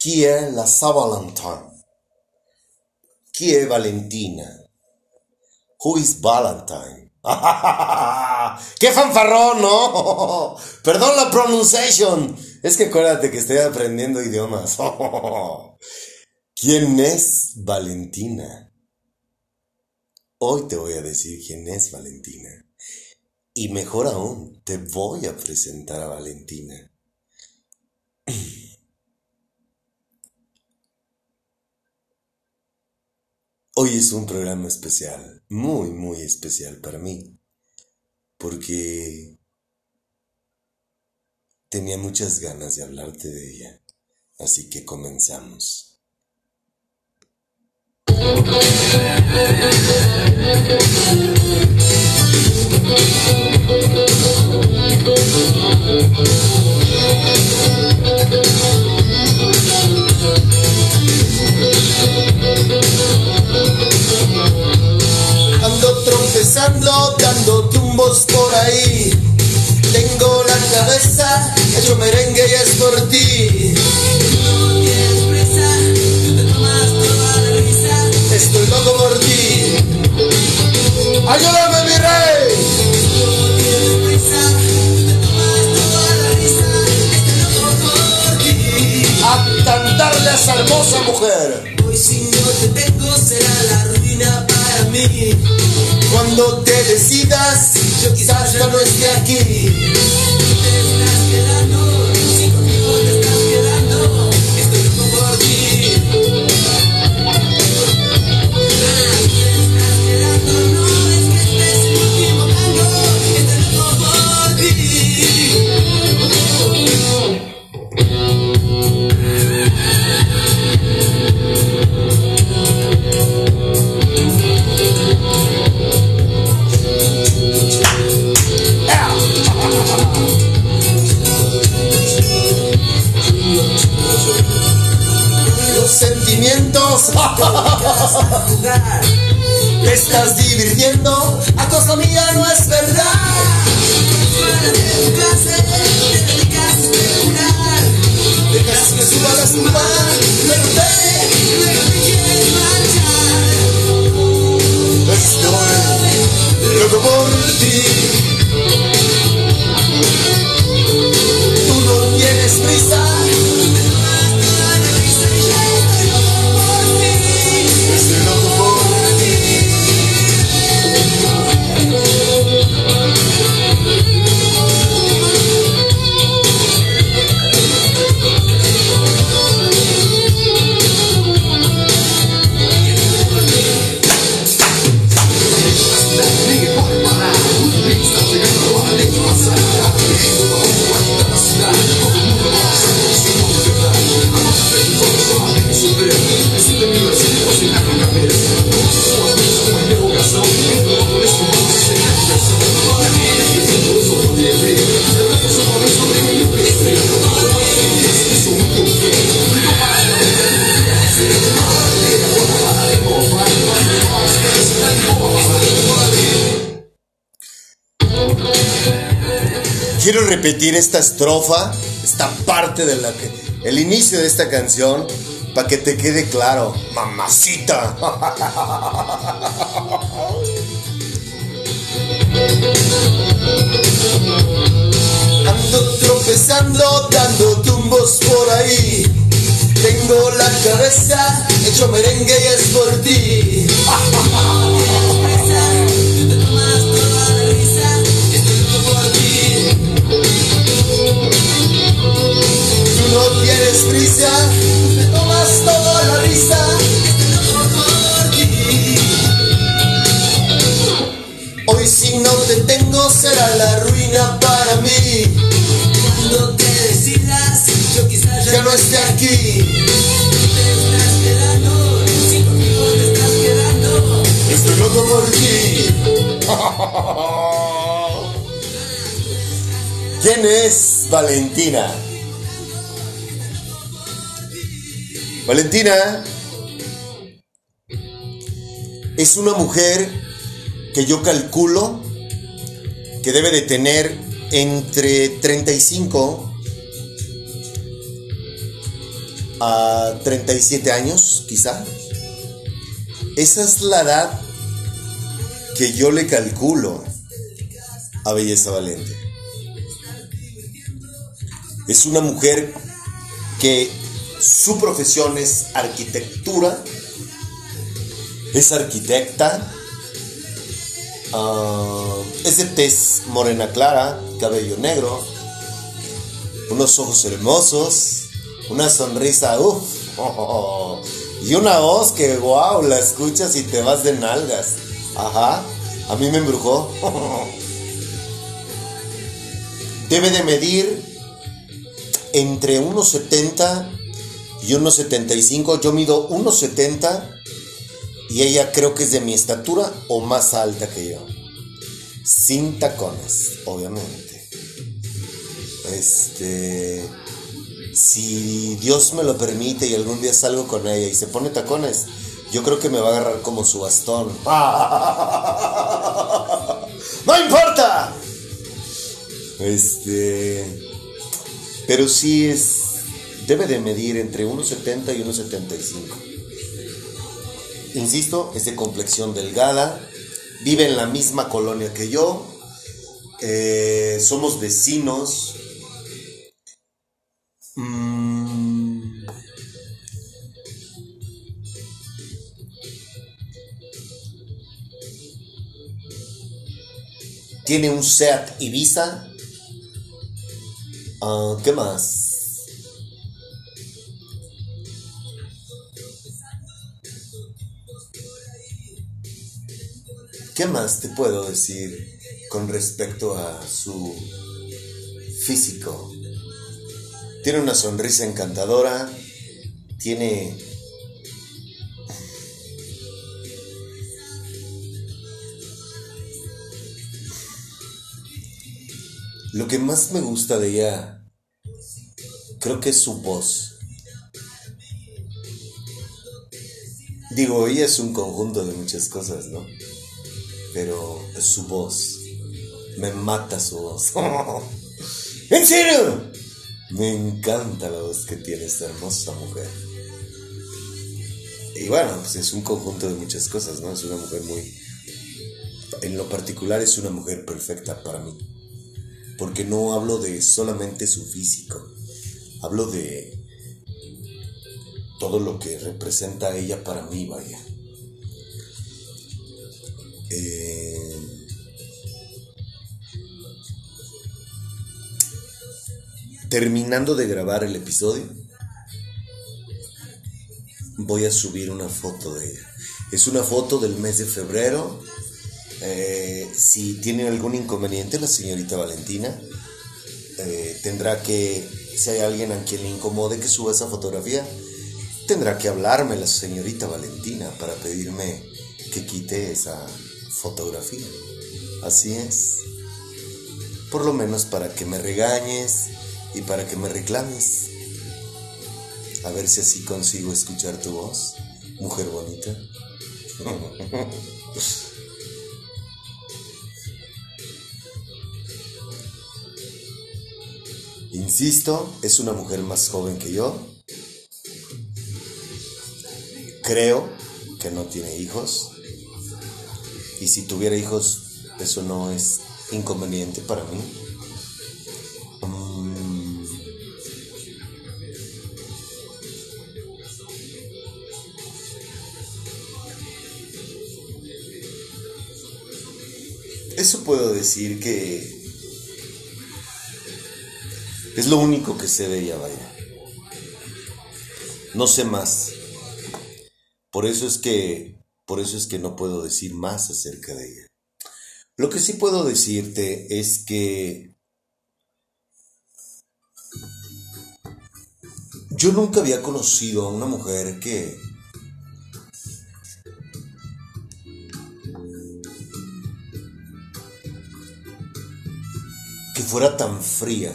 È la Sa Valentin? Chi è Valentina? Who is Valentine? ¡Qué fanfarrón, no! Perdón la pronunciación. Es que acuérdate que estoy aprendiendo idiomas. ¿Quién es Valentina? Hoy te voy a decir quién es Valentina. Y mejor aún, te voy a presentar a Valentina. Hoy es un programa especial, muy, muy especial para mí, porque tenía muchas ganas de hablarte de ella, así que comenzamos. Por ahí. Tengo la cabeza hecho merengue y es por ti. Estoy loco por ti. Ayúdame, mi rey. A cantarle a esa hermosa mujer. Hoy si no te tengo será la ruina para mí. Cuando te decidas, yo quizás ya no esté aquí. Jugar. te estás divirtiendo, a cosa mía no es verdad. Tu clase, te dedicas a especular. Dejas que suba la espuma, pero te Luego te quieres marchar. estoy loco por ti. Repetir esta estrofa, esta parte de la. El inicio de esta canción, para que te quede claro, mamacita. Ando tropezando, dando tumbos por ahí. Tengo la cabeza hecho merengue y es por ti. prisa, te tomas toda la risa. Por ti. Hoy si no te tengo será la ruina para mí. Cuando te decidas, yo quizás ya, Ya no esté aquí. te estás quedando. Si conmigo te estás quedando, Estoy loco por ti. ¿Quién es Valentina? Valentina es una mujer que yo calculo que debe de tener entre 35 a 37 años, quizá. Esa es la edad que yo le calculo a Belleza Valente. Es una mujer que su profesión es arquitectura, es arquitecta, ah, es de tez morena clara, cabello negro, unos ojos hermosos, una sonrisa, uff, y una voz que, wow, la escuchas y te vas de nalgas. Ajá, a mí me embrujó. Debe de medir entre 1,70 y 1,75. Yo mido 1,70 y ella creo que es de mi estatura o más alta que yo. Sin tacones, obviamente. Este. Si Dios me lo permite y algún día salgo con ella y se pone tacones, yo creo que me va a agarrar como su bastón. ¡No importa! Este. Pero sí es. Debe de medir entre 1,70 y 1,75. Insisto, es de complexión delgada. Vive en la misma colonia que yo. eh, somos vecinos. Mm, Tiene un Seat Ibiza. Ah, ¿Qué más? ¿Qué más te puedo decir con respecto a su físico? Tiene una sonrisa encantadora, tiene... Lo que más me gusta de ella, creo que es su voz. Digo, ella es un conjunto de muchas cosas, ¿no? Pero su voz. Me mata su voz. ¿En serio? Me encanta la voz que tiene esta hermosa mujer. Y bueno, pues es un conjunto de muchas cosas, ¿no? Es una mujer muy... En lo particular es una mujer perfecta para mí. Porque no hablo de solamente su físico. Hablo de todo lo que representa ella para mí, vaya. Eh, terminando de grabar el episodio, voy a subir una foto de ella. Es una foto del mes de febrero. Eh, si tiene algún inconveniente, la señorita Valentina eh, tendrá que, si hay alguien a quien le incomode que suba esa fotografía, tendrá que hablarme la señorita Valentina para pedirme que quite esa fotografía. Así es. Por lo menos para que me regañes y para que me reclames. A ver si así consigo escuchar tu voz, mujer bonita. Insisto, es una mujer más joven que yo. Creo que no tiene hijos. Y si tuviera hijos, eso no es inconveniente para mí. Mm. Eso puedo decir que es lo único que sé de ella, vaya. No sé más. Por eso es que por eso es que no puedo decir más acerca de ella. Lo que sí puedo decirte es que yo nunca había conocido a una mujer que que fuera tan fría.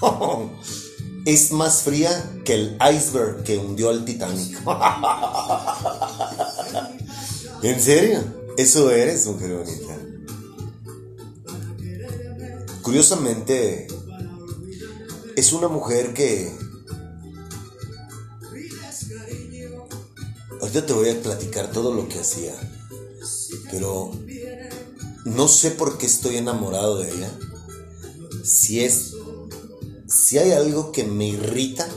Es más fría que el iceberg que hundió al Titanic. ¿En serio? Eso eres, mujer bonita. Curiosamente, es una mujer que Ahorita te voy a platicar todo lo que hacía. Pero no sé por qué estoy enamorado de ella. Si es. Si hay algo que me irrita.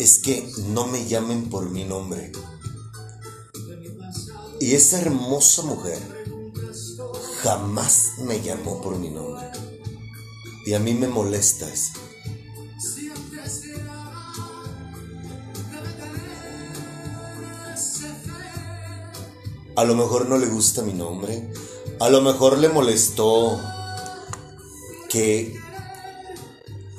Es que no me llamen por mi nombre. Y esa hermosa mujer jamás me llamó por mi nombre. Y a mí me molesta eso. A lo mejor no le gusta mi nombre. A lo mejor le molestó que...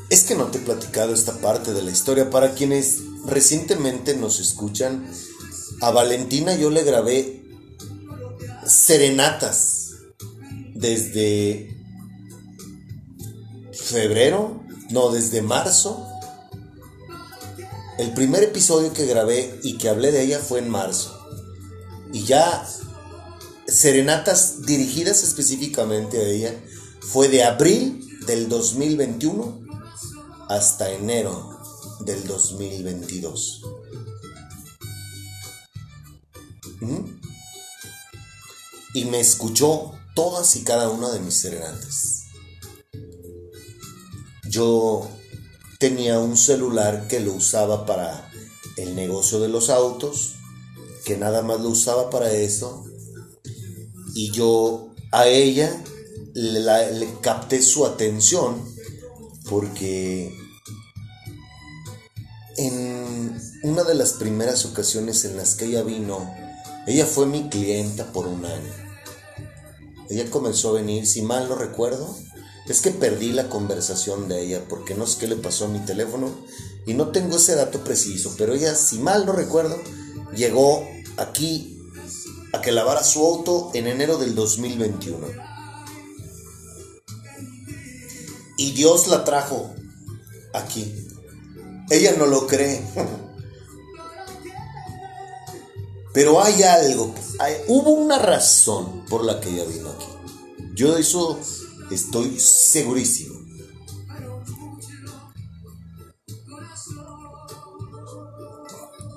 Es que no te he platicado esta parte de la historia. Para quienes recientemente nos escuchan, a Valentina yo le grabé serenatas desde febrero, no, desde marzo. El primer episodio que grabé y que hablé de ella fue en marzo. Y ya serenatas dirigidas específicamente a ella fue de abril del 2021 hasta enero del 2022. ¿Mm? Y me escuchó todas y cada una de mis serenatas. Yo tenía un celular que lo usaba para el negocio de los autos, que nada más lo usaba para eso, y yo a ella le, le capté su atención porque en una de las primeras ocasiones en las que ella vino, ella fue mi clienta por un año. Ella comenzó a venir, si mal no recuerdo, es que perdí la conversación de ella porque no sé qué le pasó a mi teléfono y no tengo ese dato preciso, pero ella, si mal no recuerdo, llegó aquí a que lavara su auto en enero del 2021. Y Dios la trajo aquí. Ella no lo cree. Pero hay algo, hubo una razón por la que ella vino aquí. Yo de eso estoy segurísimo.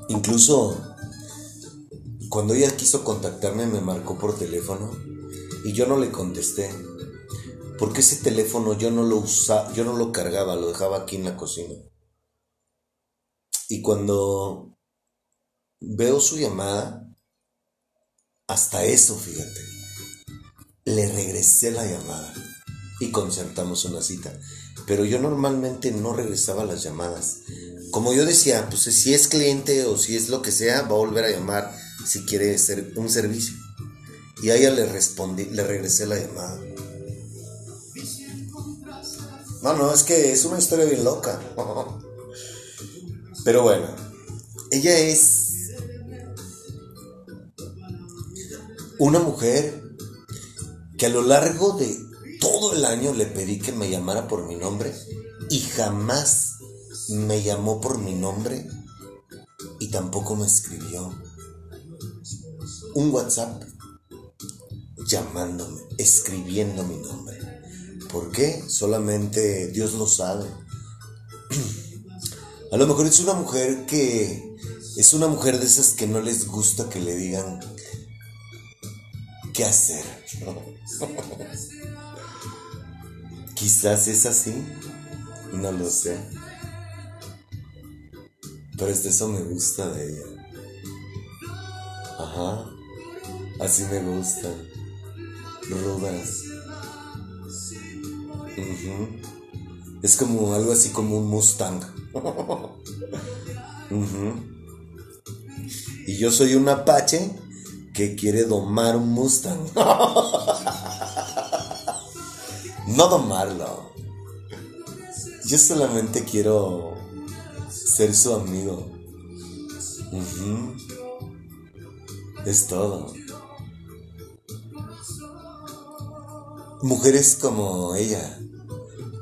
Incluso cuando ella quiso contactarme me marcó por teléfono y yo no le contesté. Porque ese teléfono yo no lo usaba, yo no lo cargaba, lo dejaba aquí en la cocina. Y cuando veo su llamada, hasta eso, fíjate, le regresé la llamada y concertamos una cita. Pero yo normalmente no regresaba las llamadas. Como yo decía, pues si es cliente o si es lo que sea, va a volver a llamar si quiere hacer un servicio. Y a ella le respondí, le regresé la llamada. No, no, es que es una historia bien loca. Pero bueno, ella es una mujer que a lo largo de todo el año le pedí que me llamara por mi nombre y jamás me llamó por mi nombre y tampoco me escribió un WhatsApp llamándome, escribiendo mi nombre. ¿Por qué? Solamente Dios lo sabe. A lo mejor es una mujer que es una mujer de esas que no les gusta que le digan qué hacer. Quizás es así, no lo sé. Pero hasta eso me gusta de ella. Ajá, así me gustan. Rudas. Ujú. Es como algo así como un Mustang. Y yo soy un Apache que quiere domar un Mustang. no domarlo. Yo solamente quiero ser su amigo. Es todo. Mujeres como ella,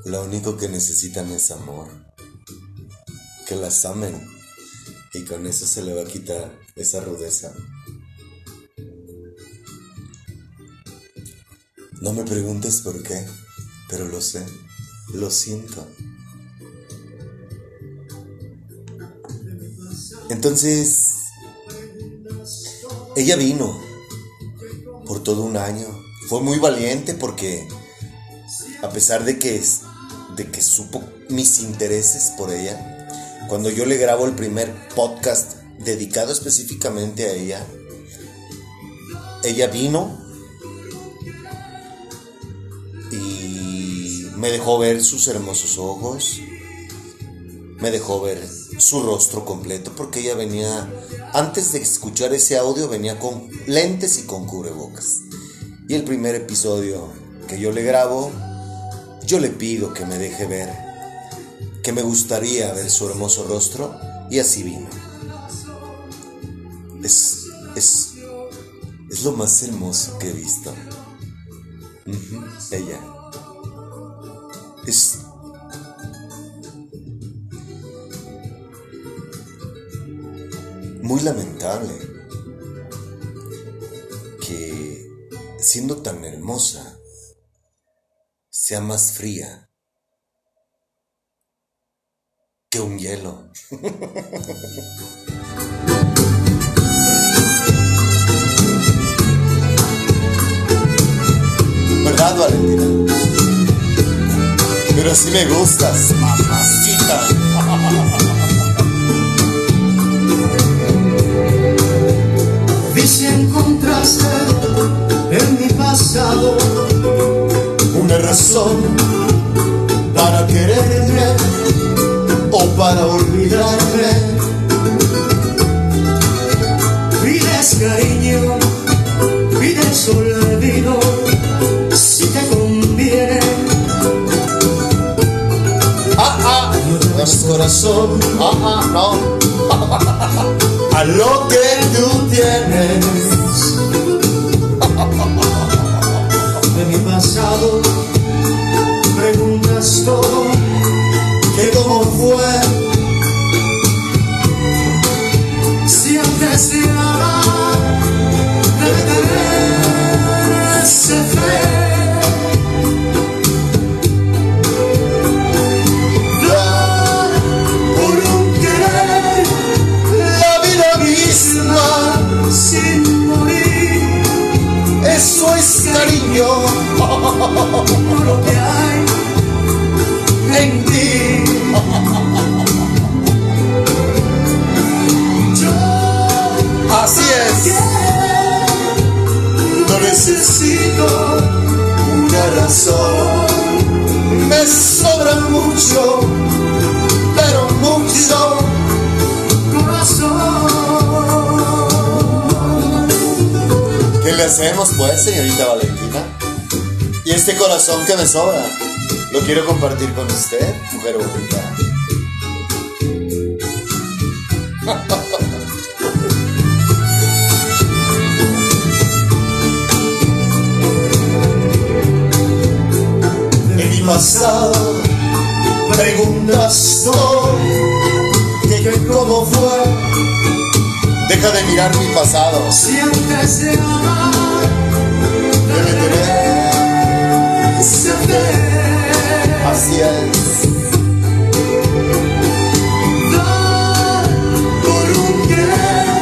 lo único que necesitan es amor. Que las amen. Y con eso se le va a quitar esa rudeza. No me preguntes por qué, pero lo sé, lo siento. Entonces, ella vino por todo un año. Fue muy valiente porque a pesar de que, de que supo mis intereses por ella, cuando yo le grabo el primer podcast dedicado específicamente a ella, ella vino me dejó ver sus hermosos ojos, me dejó ver su rostro completo porque ella venía, antes de escuchar ese audio, venía con lentes y con cubrebocas. Y el primer episodio que yo le grabo, yo le pido que me deje ver, que me gustaría ver su hermoso rostro y así vino. Es, es, es lo más hermoso que he visto. Ella. Es muy lamentable que siendo tan hermosa sea más fría que un hielo. ¿Verdad, Valentina? Pero así me gustas, mamacita. Si encontraste en mi pasado Una razón para quererme o para olvidarme. pides cariño, corazón, ah, no. A lo que tú tienes. De mi pasado preguntas todo, que cómo fue, Eso es cariño todo lo que hay en ti. ¿Qué le hacemos pues, señorita Valentina? Y este corazón que me sobra, lo quiero compartir con usted, mujer bonita. En mi pasado preguntas que, que cómo fue. Deja de mirar mi pasado. Si antes de amar Debe tener ve Así es. dar por un querer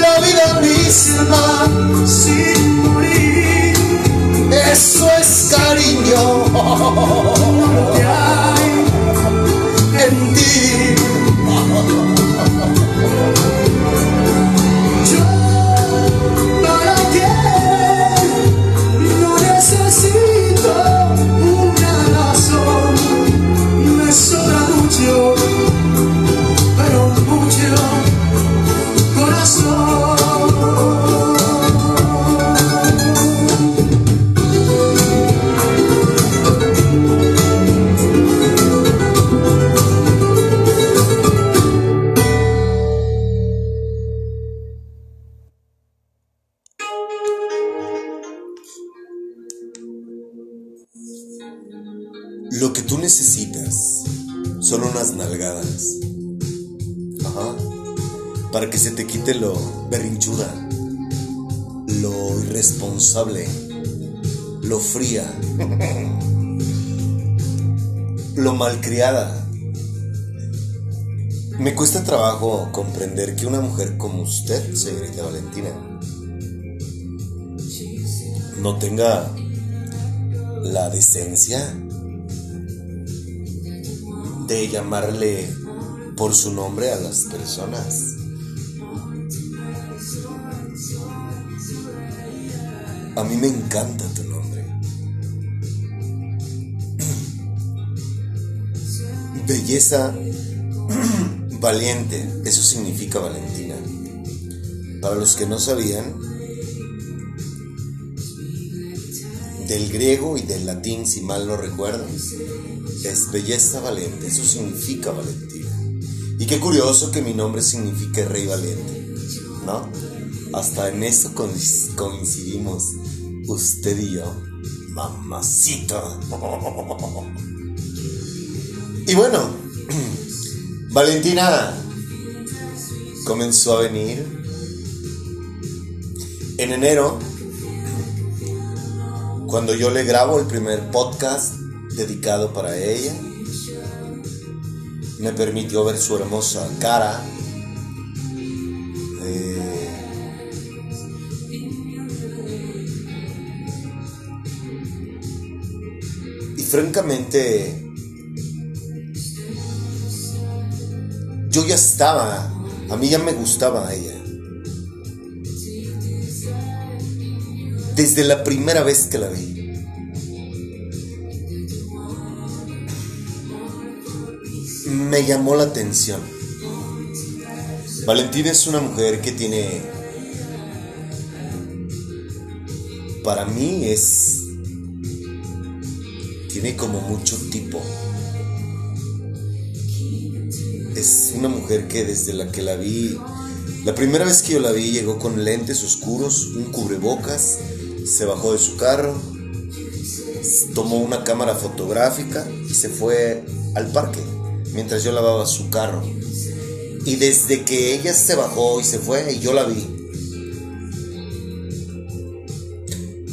La vida misma, sin morir. eso es cariño Lo que hay en ti. Lo berrinchuda, lo irresponsable, lo fría, lo malcriada. Me cuesta trabajo comprender que una mujer como usted, señorita Valentina, no tenga la decencia de llamarle por su nombre a las personas. A mí me encanta tu nombre. Belleza valiente, eso significa Valentina. Para los que no sabían, del griego y del latín, si mal no recuerdan, es belleza valiente, eso significa Valentina. Y qué curioso que mi nombre signifique rey valiente, ¿no? Hasta en eso coinc- coincidimos usted y yo, mamacita. Y bueno, Valentina comenzó a venir en enero, cuando yo le grabo el primer podcast dedicado para ella. Me permitió ver su hermosa cara. Francamente, yo ya estaba, a mí ya me gustaba ella. Desde la primera vez que la vi. Me llamó la atención. Valentina es una mujer que tiene, para mí es, tiene como mucho tipo. Es una mujer que desde la que la vi, la primera vez que yo la vi llegó con lentes oscuros, un cubrebocas, se bajó de su carro, tomó una cámara fotográfica y se fue al parque mientras yo lavaba su carro. Y desde que ella se bajó y se fue, y yo la vi.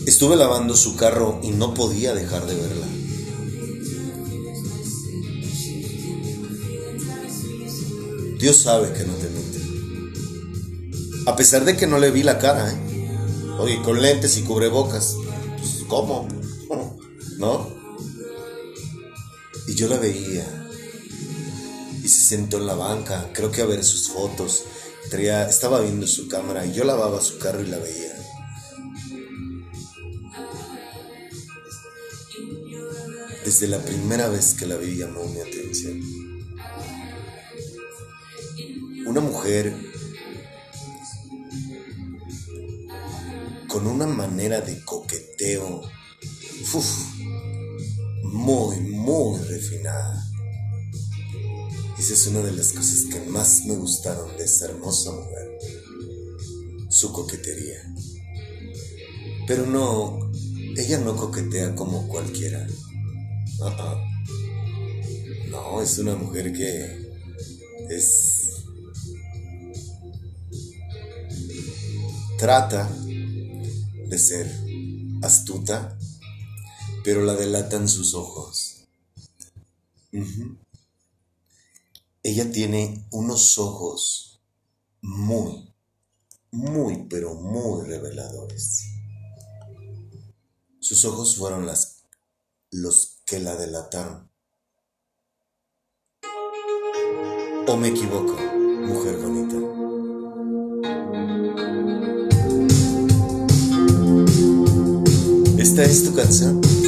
Estuve lavando su carro y no podía dejar de verla. Dios sabe que no te miente. A pesar de que no le vi la cara, ¿eh? Oye, con lentes y cubrebocas. Pues, ¿Cómo? ¿No? Y yo la veía. Y se sentó en la banca, creo que a ver sus fotos. Estaba viendo su cámara y yo lavaba su carro y la veía. Desde la primera vez que la vi llamó mi atención. Una mujer con una manera de coqueteo muy, muy refinada. Esa es una de las cosas que más me gustaron de esa hermosa mujer. Su coquetería. Pero no, ella no coquetea como cualquiera. Ah. No, es una mujer que es... Trata de ser astuta, pero la delatan sus ojos. Ella tiene unos ojos muy, muy, pero muy reveladores. Sus ojos fueron los que la delataron. ¿O me equivoco, mujer bonita? ¿Esta es tu canción?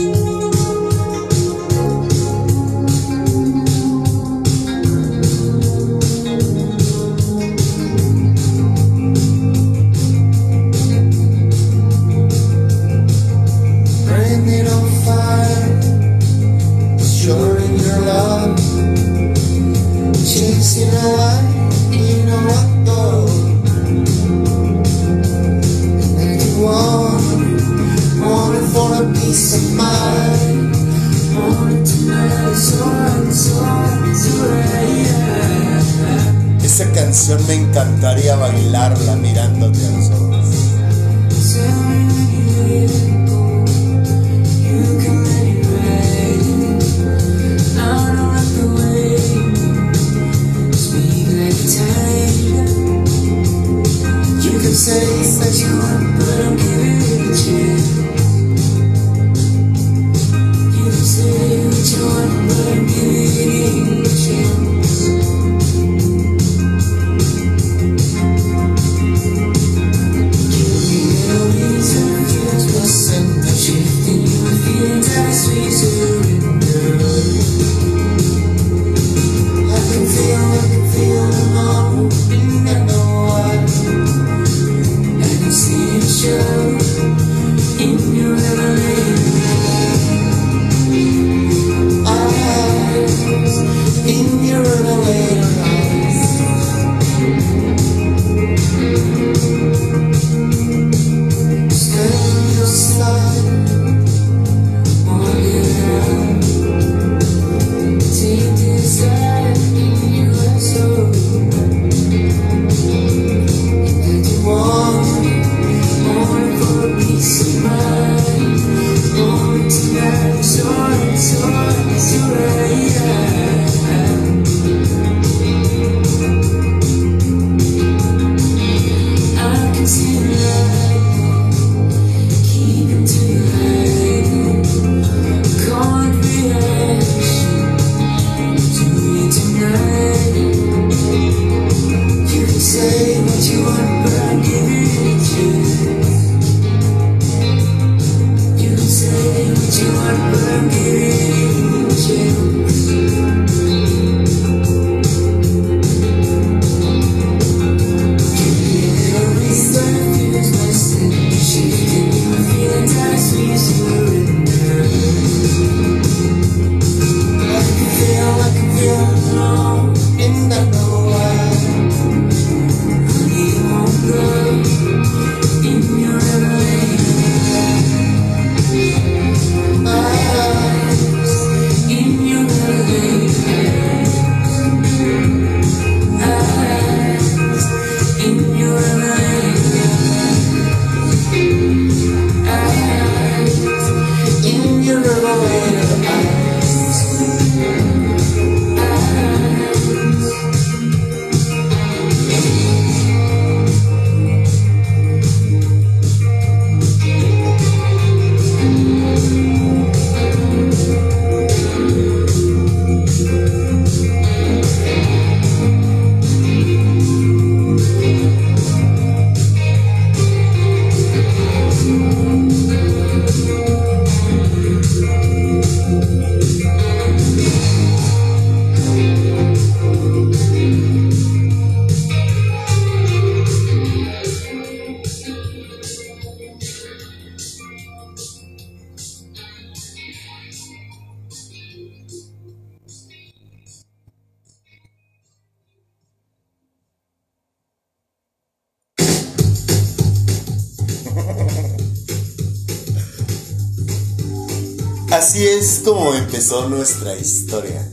Es como empezó nuestra historia.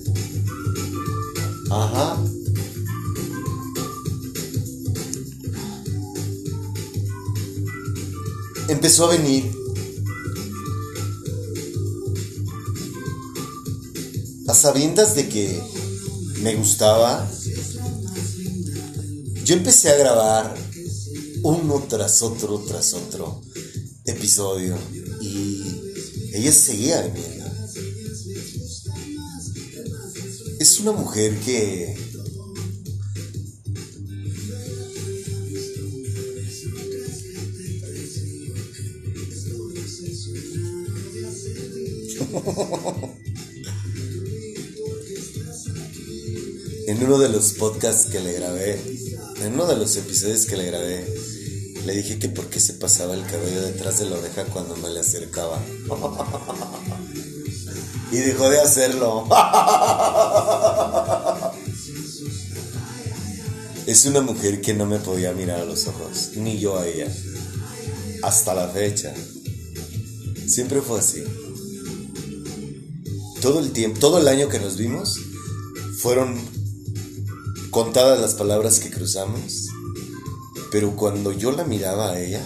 Ajá. Empezó a venir. A sabiendas de que me gustaba, yo empecé a grabar uno tras otro, tras otro episodio. Y ella seguía viniendo. Una mujer que en uno de los podcasts que le grabé, en uno de los episodios que le grabé, le dije que por qué se pasaba el cabello detrás de la oreja cuando me le acercaba. Y dejó de hacerlo. Es una mujer que no me podía mirar a los ojos, ni yo a ella. Hasta la fecha. Siempre fue así. Todo el tiempo, todo el año que nos vimos, fueron contadas las palabras que cruzamos. Pero cuando yo la miraba a ella,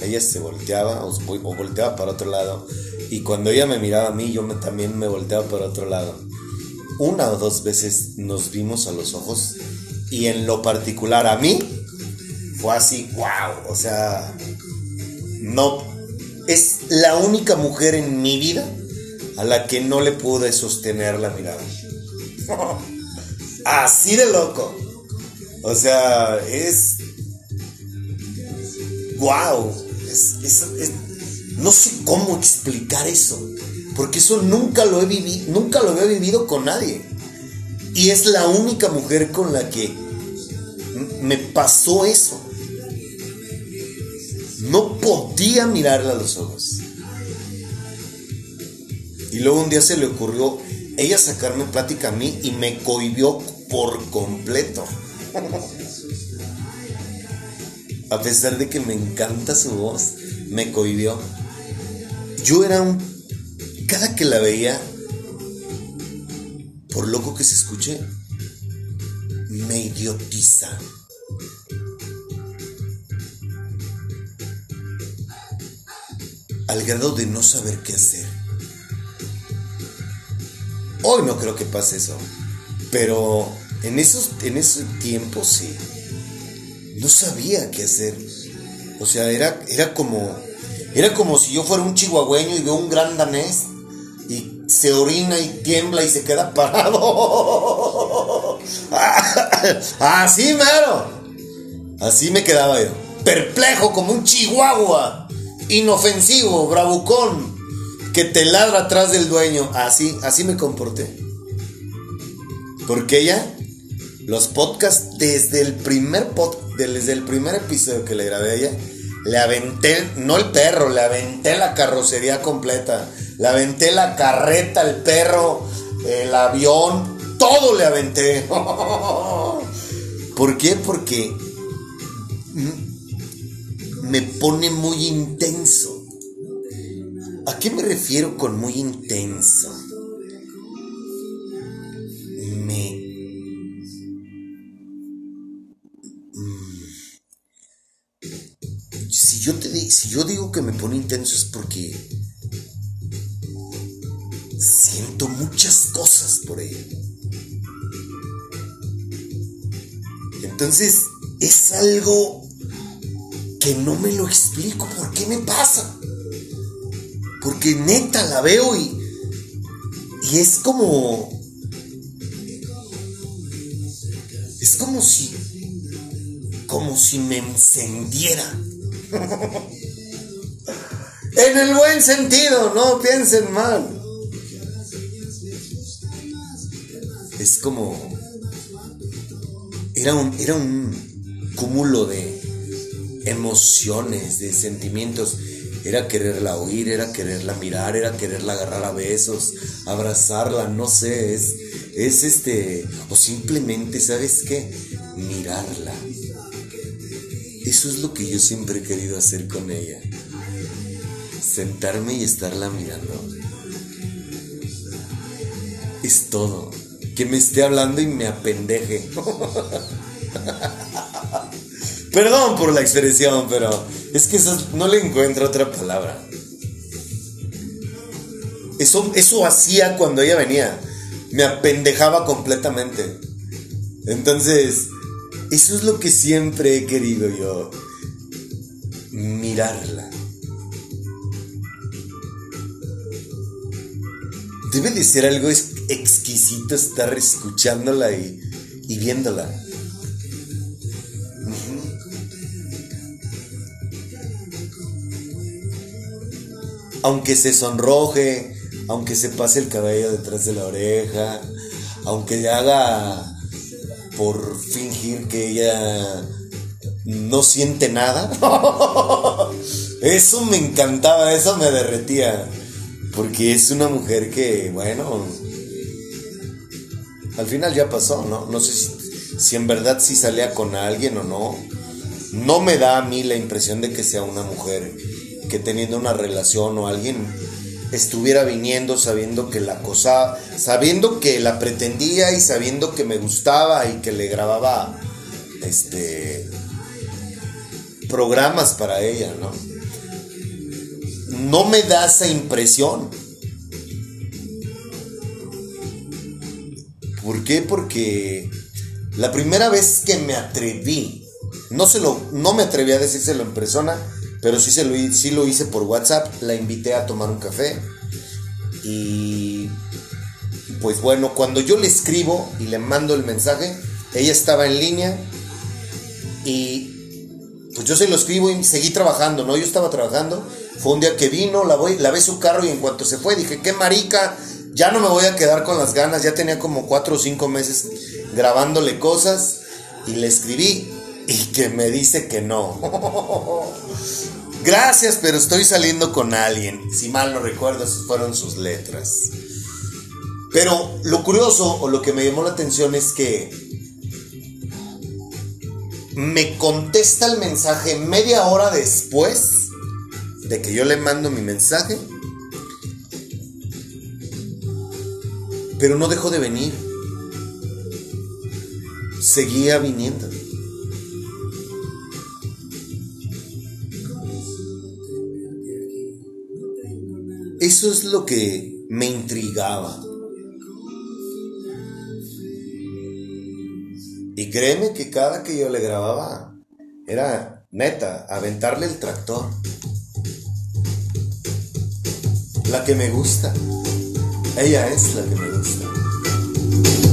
ella se volteaba o, o volteaba para otro lado. Y cuando ella me miraba a mí, yo también me volteaba para otro lado. Una o dos veces nos vimos a los ojos. Y en lo particular a mí, fue así, wow. O sea, no. Es la única mujer en mi vida a la que no le pude sostener la mirada. Así de loco. O sea, es. ¡Wow! Es, es- es- no sé cómo explicar eso. Porque eso nunca lo he vivido, nunca lo había vivido con nadie. Y es la única mujer con la que me pasó eso. No podía mirarla a los ojos. Y luego un día se le ocurrió ella sacarme plática a mí y me cohibió por completo. A pesar de que me encanta su voz, me cohibió. Yo era un... Cada que la veía, por loco que se escuche, me idiotiza. Al grado de no saber qué hacer. Hoy no creo que pase eso. Pero en esos, en tiempos sí. No sabía qué hacer. O sea, era, era como. Era como si yo fuera un chihuahueño y veo un gran danés y se orina y tiembla y se queda parado. Así, mero. Así me quedaba yo. Perplejo como un chihuahua. Inofensivo, bravucón. Que te ladra atrás del dueño. Así, así me comporté. Porque ella, los podcasts, desde el primer pod, desde el primer episodio que le grabé a ella, le aventé, no el perro, le aventé la carrocería completa. Le aventé la carreta, el perro, el avión, todo le aventé. ¿Por qué? Porque me pone muy intenso. ¿A qué me refiero con muy intenso? Yo, te si yo digo que me pone intenso es porque siento muchas cosas por ella. Entonces es algo que no me lo explico por qué me pasa. Porque neta la veo y, y es como... Es como si... Como si me encendiera. en el buen sentido, no piensen mal. Es como... Era un, era un cúmulo de emociones, de sentimientos. Era quererla oír, era quererla mirar, era quererla agarrar a besos, abrazarla, no sé, es, es este, o simplemente, ¿sabes qué? Mirarla. Eso es lo que yo siempre he querido hacer con ella. Sentarme y estarla mirando. Es todo. Que me esté hablando y me apendeje. Perdón por la expresión, pero es que no le encuentro otra palabra. Eso, eso hacía cuando ella venía. Me apendejaba completamente. Entonces, eso es lo que siempre he querido yo. Mirarla. Debe de ser algo ex- exquisito estar escuchándola y, y viéndola. aunque se sonroje, aunque se pase el cabello detrás de la oreja, aunque le haga por fingir que ella no siente nada. Eso me encantaba, eso me derretía. Porque es una mujer que, bueno, al final ya pasó, ¿no? No sé si, si en verdad sí salía con alguien o no. No me da a mí la impresión de que sea una mujer que teniendo una relación o alguien estuviera viniendo sabiendo que la cosa, sabiendo que la pretendía y sabiendo que me gustaba y que le grababa este programas para ella, ¿no? No me da esa impresión. ¿Por qué? Porque la primera vez que me atreví, no, se lo, no me atreví a decírselo en persona, pero sí, se lo, sí lo hice por WhatsApp, la invité a tomar un café. Y pues bueno, cuando yo le escribo y le mando el mensaje, ella estaba en línea y pues yo se lo escribo y seguí trabajando, ¿no? Yo estaba trabajando. Fue un día que vino, la voy, lavé su carro y en cuanto se fue dije, qué marica, ya no me voy a quedar con las ganas, ya tenía como cuatro o cinco meses grabándole cosas y le escribí y que me dice que no. Gracias, pero estoy saliendo con alguien. Si mal no recuerdo, esas fueron sus letras. Pero lo curioso o lo que me llamó la atención es que me contesta el mensaje media hora después de que yo le mando mi mensaje. Pero no dejó de venir. Seguía viniendo. Eso es lo que me intrigaba. Y créeme que cada que yo le grababa, era neta, aventarle el tractor. La que me gusta. Ella es la que me gusta.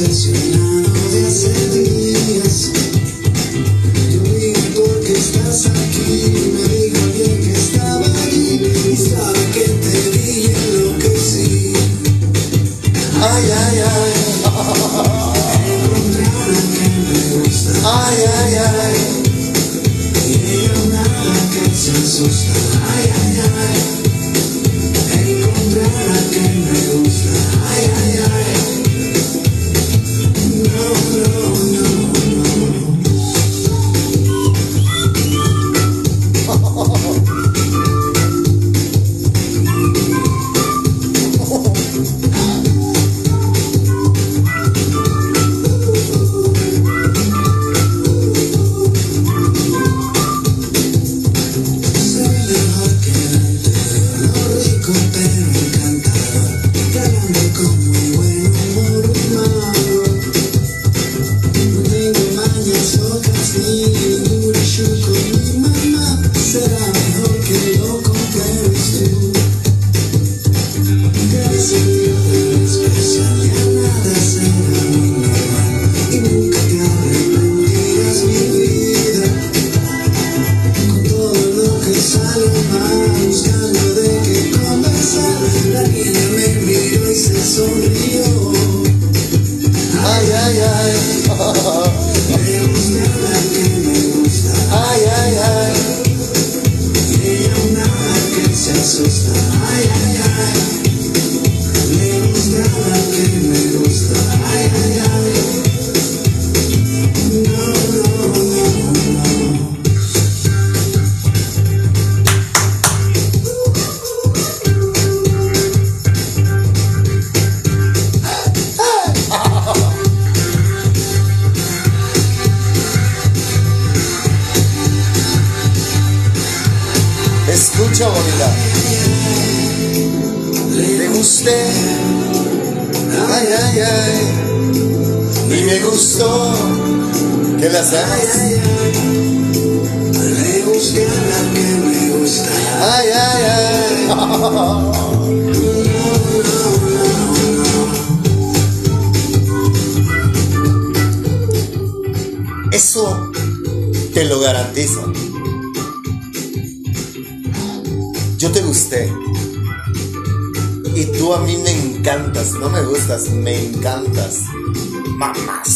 obsesionado de hace días.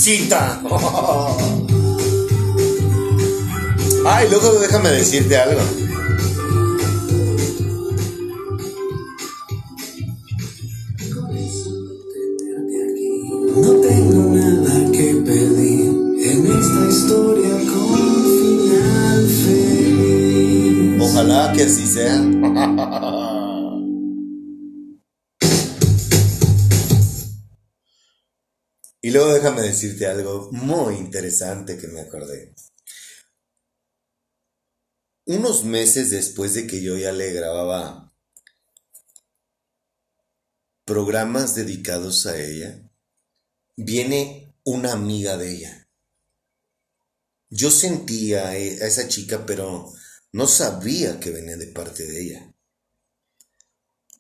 cita. Ay, luego déjame decirte algo. Luego déjame decirte algo muy interesante que me acordé. Unos meses después de que yo ya le grababa programas dedicados a ella, viene una amiga de ella. Yo sentía a e- a esa chica, pero no sabía que venía de parte de ella.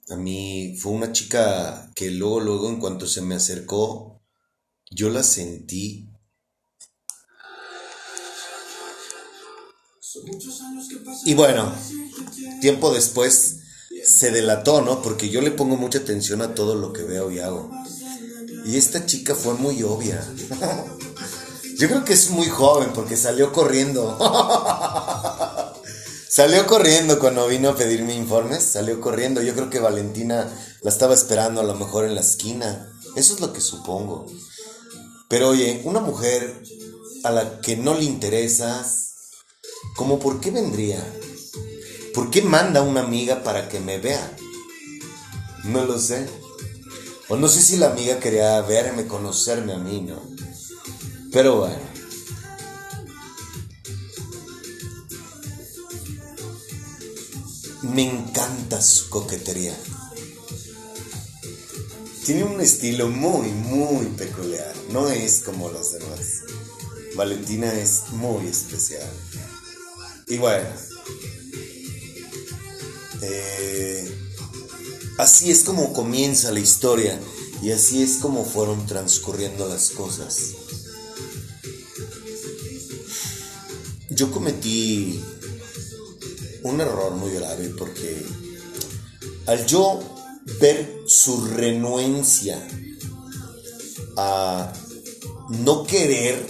A mí fue una chica que luego, luego, en cuanto se me acercó, yo la sentí. Y bueno, tiempo después se delató, ¿no? Porque yo le pongo mucha atención a todo lo que veo y hago. Y esta chica fue muy obvia. Yo creo que es muy joven porque salió corriendo. Salió corriendo cuando vino a pedirme informes, salió corriendo. Yo creo que Valentina la estaba esperando a lo mejor en la esquina. Eso es lo que supongo. Pero oye, una mujer a la que no le interesas, ¿cómo por qué vendría? ¿Por qué manda una amiga para que me vea? No lo sé. O no sé si la amiga quería verme, conocerme a mí, ¿no? Pero bueno. Me encanta su coquetería. Tiene un estilo muy, muy peculiar. No es como las demás. Valentina es muy especial. Y bueno. eh, así es como comienza la historia. Y así es como fueron transcurriendo las cosas. Yo cometí un error muy grave porque al yo ver su renuencia a no querer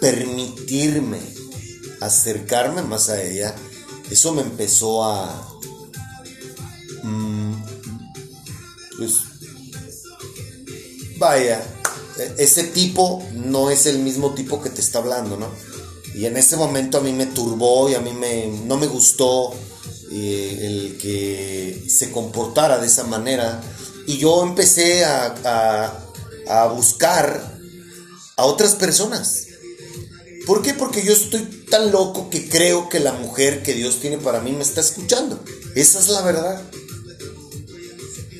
permitirme acercarme más a ella, eso me empezó a... mm, pues, vaya, e- ese tipo no es el mismo tipo que te está hablando, ¿no? Y en ese momento a mí me turbó y a mí me, no me gustó eh, el que se comportara de esa manera. Y yo empecé a, a- a buscar a otras personas. ¿Por qué? Porque yo estoy tan loco que creo que la mujer que Dios tiene para mí me está escuchando. Esa es la verdad.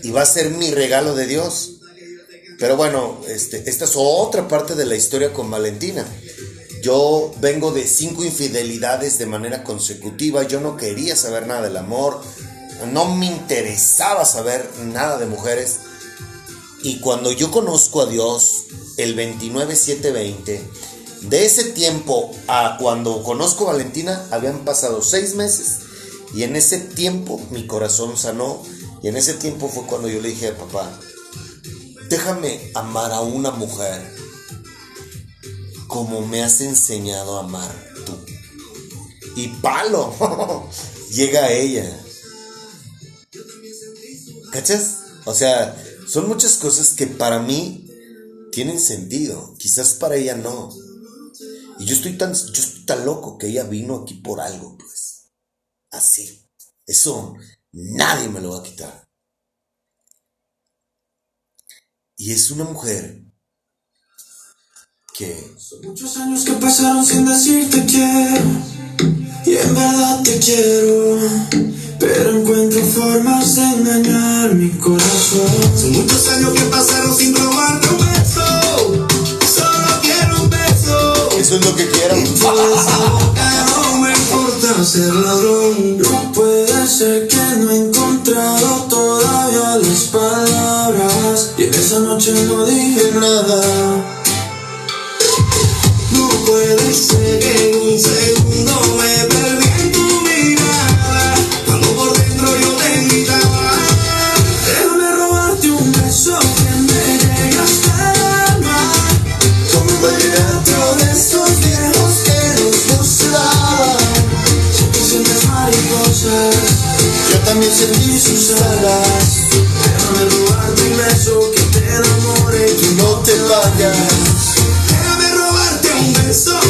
Y va a ser mi regalo de Dios. Pero bueno, este, esta es otra parte de la historia con Valentina. Yo vengo de cinco infidelidades de manera consecutiva. Yo no quería saber nada del amor. No me interesaba saber nada de mujeres. Y cuando yo conozco a Dios, el 29-7-20, de ese tiempo a cuando conozco a Valentina, habían pasado seis meses. Y en ese tiempo mi corazón sanó. Y en ese tiempo fue cuando yo le dije a papá, déjame amar a una mujer como me has enseñado a amar tú. Y palo, llega ella. ¿Cachas? O sea, son muchas cosas que para mí tienen sentido, quizás para ella no. Y yo estoy tan, yo estoy tan loco que ella vino aquí por algo, pues. Así. Eso nadie me lo va a quitar. Y es una mujer que Muchos años que pasaron sin decirte quiero Y en verdad te quiero Pero encuentro formas de engañar mi corazón. Son muchos años que pasaron sin robarte un beso Solo quiero un beso. Eso es lo que quiero. Boca no me importa ser ladrón. No puede ser que no he encontrado todavía las palabras. Y en esa noche no dije nada perdí en tu mirada. Cuando por dentro yo te gritaba Déjame robarte un beso que me el alma Como un vallenato de esos viejos que nos gustaban. Si tú sientes mariposas Yo también sentí sus alas. Déjame robarte un beso que te enamore y que no te Déjame robarte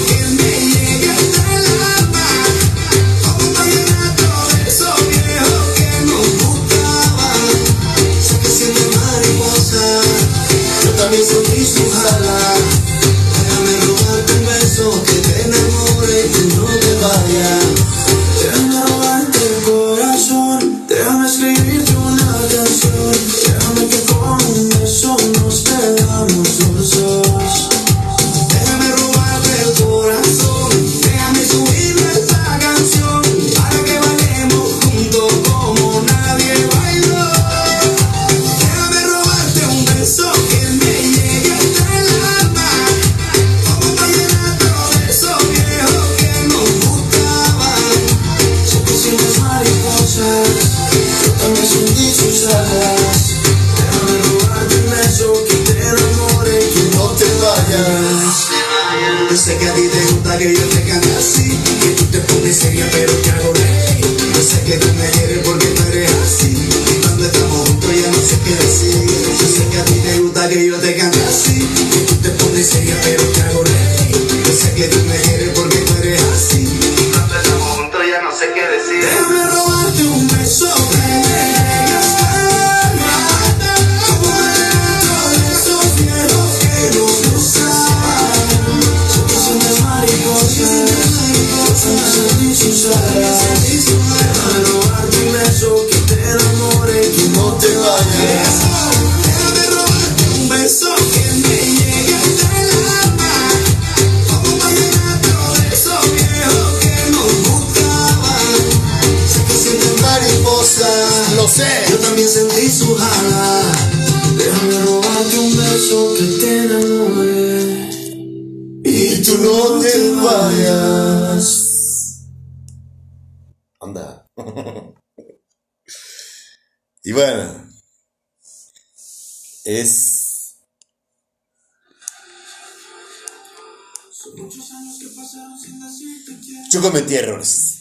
cometí errores.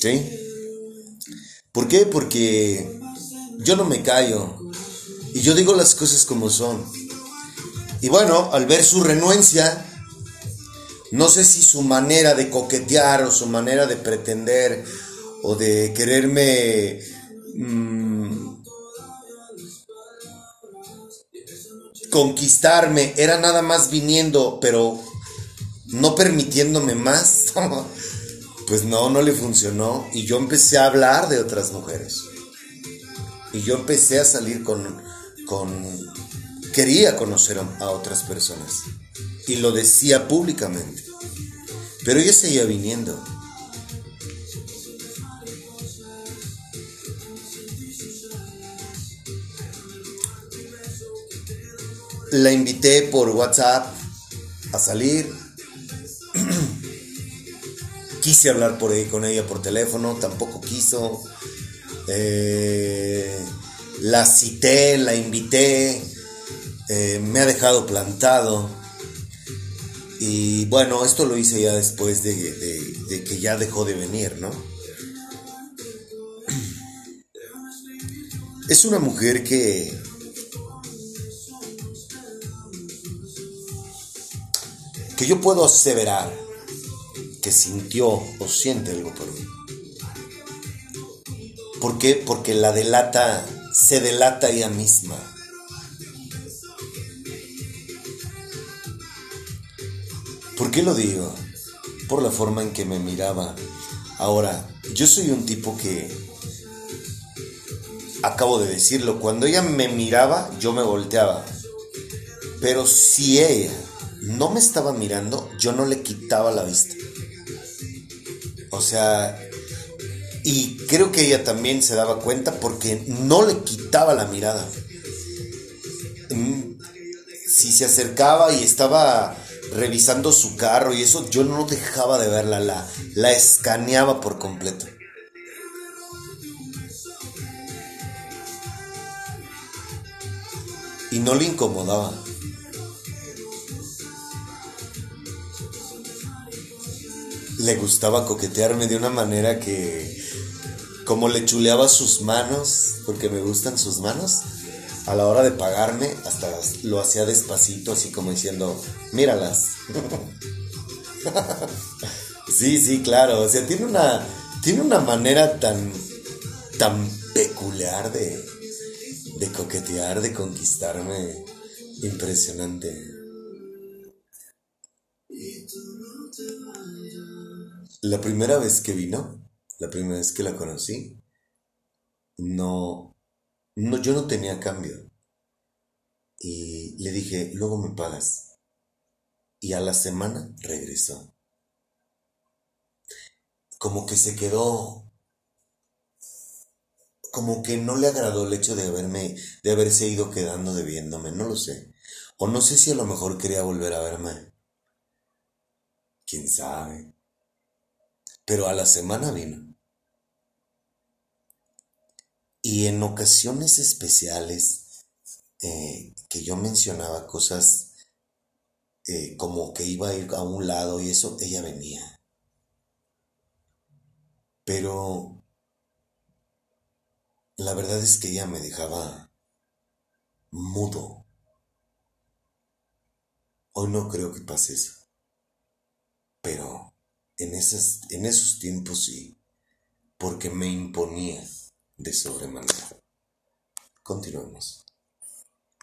¿Sí? ¿Por qué? Porque yo no me callo. Y yo digo las cosas como son. Y bueno, al ver su renuencia, no sé si su manera de coquetear o su manera de pretender o de quererme mm, conquistarme era nada más viniendo, pero no permitiéndome más. pues no, no le funcionó. Y yo empecé a hablar de otras mujeres. Y yo empecé a salir con, con quería conocer a, otras personas. Y lo decía públicamente. Pero ella seguía viniendo. La invité por WhatsApp a salir. Quise hablar por ahí con ella por teléfono, tampoco quiso. Eh, la cité, la invité, eh, me ha dejado plantado. Y bueno, esto lo hice ya después de, de- de que ya dejó de venir, ¿no? Es una mujer que... que yo puedo aseverar que sintió o siente algo por mí. ¿Por qué? Porque la delata, se delata ella misma. ¿Por qué lo digo? Por la forma en que me miraba. Ahora, yo soy un tipo que, acabo de decirlo, cuando ella me miraba, yo me volteaba. Pero si ella no me estaba mirando, yo no le quitaba la vista. O sea, y creo que ella también se daba cuenta porque no le quitaba la mirada. Mm, Si se acercaba y estaba revisando su carro y eso, yo no dejaba de verla, la, la escaneaba por completo. Y no le incomodaba. Le gustaba coquetearme de una manera que, como le chuleaba sus manos, porque me gustan sus manos, a la hora de pagarme, hasta lo hacía despacito, así como diciendo, míralas. sí, sí, claro. O sea, tiene una, tiene una manera tan, tan peculiar de, de coquetear, de conquistarme. Impresionante. La primera vez que vino, la primera vez que la conocí, no, no, yo no tenía cambio. Y le dije, luego me pagas. Y a la semana regresó. Como que se quedó, como que no le agradó el hecho de haberme, de haberse ido quedando debiéndome, no lo sé. O no sé si a lo mejor quería volver a verme. Quién sabe. Pero a la semana vino. Y en ocasiones especiales eh, que yo mencionaba cosas eh, como que iba a ir a un lado y eso, ella venía. Pero la verdad es que ella me dejaba mudo. Hoy no creo que pase eso. Pero en, en esos tiempos sí, porque me imponía de sobremanera. Continuemos.